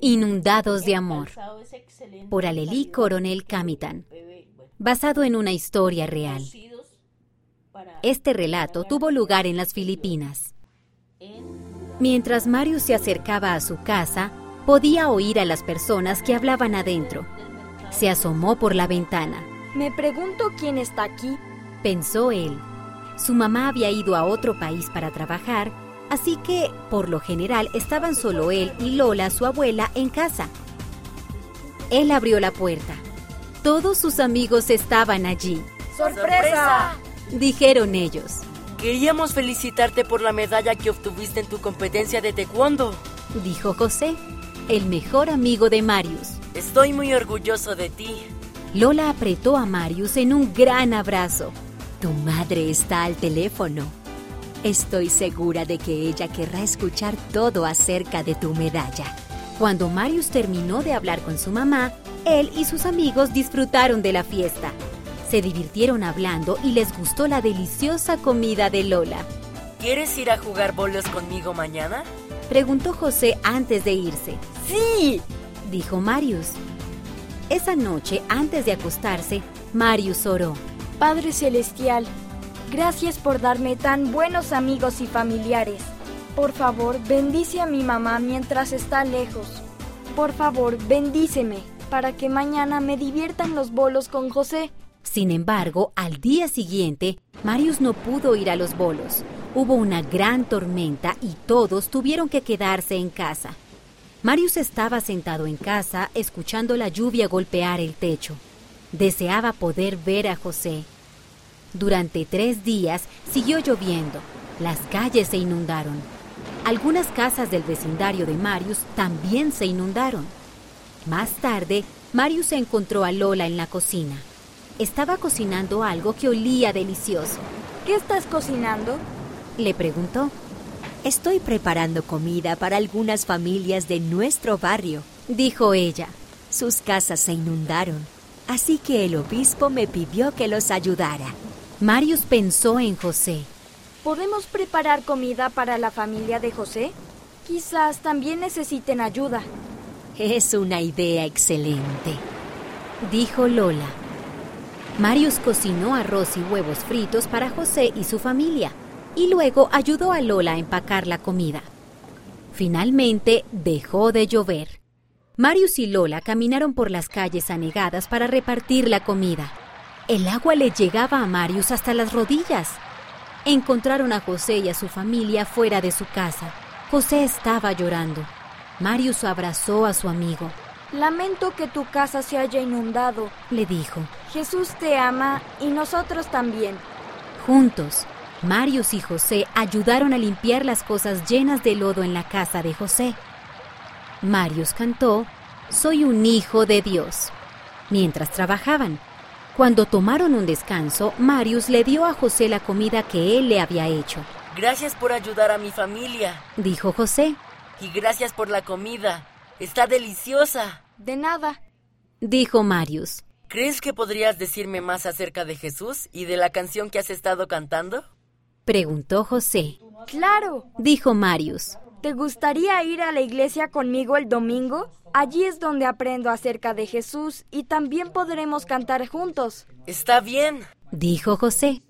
Inundados de Amor, por Alelí Coronel Camitan, basado en una historia real. Este relato tuvo lugar en las Filipinas. Mientras Mario se acercaba a su casa, podía oír a las personas que hablaban adentro. Se asomó por la ventana. Me pregunto quién está aquí, pensó él. Su mamá había ido a otro país para trabajar Así que, por lo general, estaban solo él y Lola, su abuela, en casa. Él abrió la puerta. Todos sus amigos estaban allí. ¡Sorpresa! Dijeron ellos. Queríamos felicitarte por la medalla que obtuviste en tu competencia de taekwondo. Dijo José, el mejor amigo de Marius. Estoy muy orgulloso de ti. Lola apretó a Marius en un gran abrazo. Tu madre está al teléfono, Estoy segura de que ella querrá escuchar todo acerca de tu medalla. Cuando Marius terminó de hablar con su mamá, él y sus amigos disfrutaron de la fiesta. Se divirtieron hablando y les gustó la deliciosa comida de Lola. ¿Quieres ir a jugar bolos conmigo mañana? Preguntó José antes de irse. ¡Sí! dijo Marius. Esa noche, antes de acostarse, Marius oró. Padre Celestial, Gracias por darme tan buenos amigos y familiares. Por favor, bendice a mi mamá mientras está lejos. Por favor, bendíceme para que mañana me diviertan los bolos con José. Sin embargo, al día siguiente, Marius no pudo ir a los bolos. Hubo una gran tormenta y todos tuvieron que quedarse en casa. Marius estaba sentado en casa escuchando la lluvia golpear el techo. Deseaba poder ver a José, durante tres días siguió lloviendo. Las calles se inundaron. Algunas casas del vecindario de Marius también se inundaron. Más tarde, Marius encontró a Lola en la cocina. Estaba cocinando algo que olía delicioso. ¿Qué estás cocinando? Le preguntó. Estoy preparando comida para algunas familias de nuestro barrio, dijo ella. Sus casas se inundaron, así que el obispo me pidió que los ayudara. Marius pensó en José. ¿Podemos preparar comida para la familia de José? Quizás también necesiten ayuda. Es una idea excelente, dijo Lola. Marius cocinó arroz y huevos fritos para José y su familia, y luego ayudó a Lola a empacar la comida. Finalmente dejó de llover. Marius y Lola caminaron por las calles anegadas para repartir la comida. El agua le llegaba a Marius hasta las rodillas. Encontraron a José y a su familia fuera de su casa. José estaba llorando. Marius abrazó a su amigo. Lamento que tu casa se haya inundado, le dijo. Jesús te ama y nosotros también. Juntos, Marius y José ayudaron a limpiar las cosas llenas de lodo en la casa de José. Marius cantó, Soy un hijo de Dios. Mientras trabajaban, cuando tomaron un descanso, Marius le dio a José la comida que él le había hecho. Gracias por ayudar a mi familia, dijo José. Y gracias por la comida. Está deliciosa. De nada, dijo Marius. ¿Crees que podrías decirme más acerca de Jesús y de la canción que has estado cantando? Preguntó José. Claro, dijo Marius. ¿Te gustaría ir a la iglesia conmigo el domingo? Allí es donde aprendo acerca de Jesús y también podremos cantar juntos. Está bien, dijo José.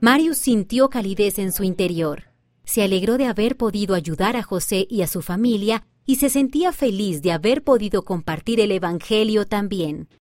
Marius sintió calidez en su interior. Se alegró de haber podido ayudar a José y a su familia y se sentía feliz de haber podido compartir el Evangelio también.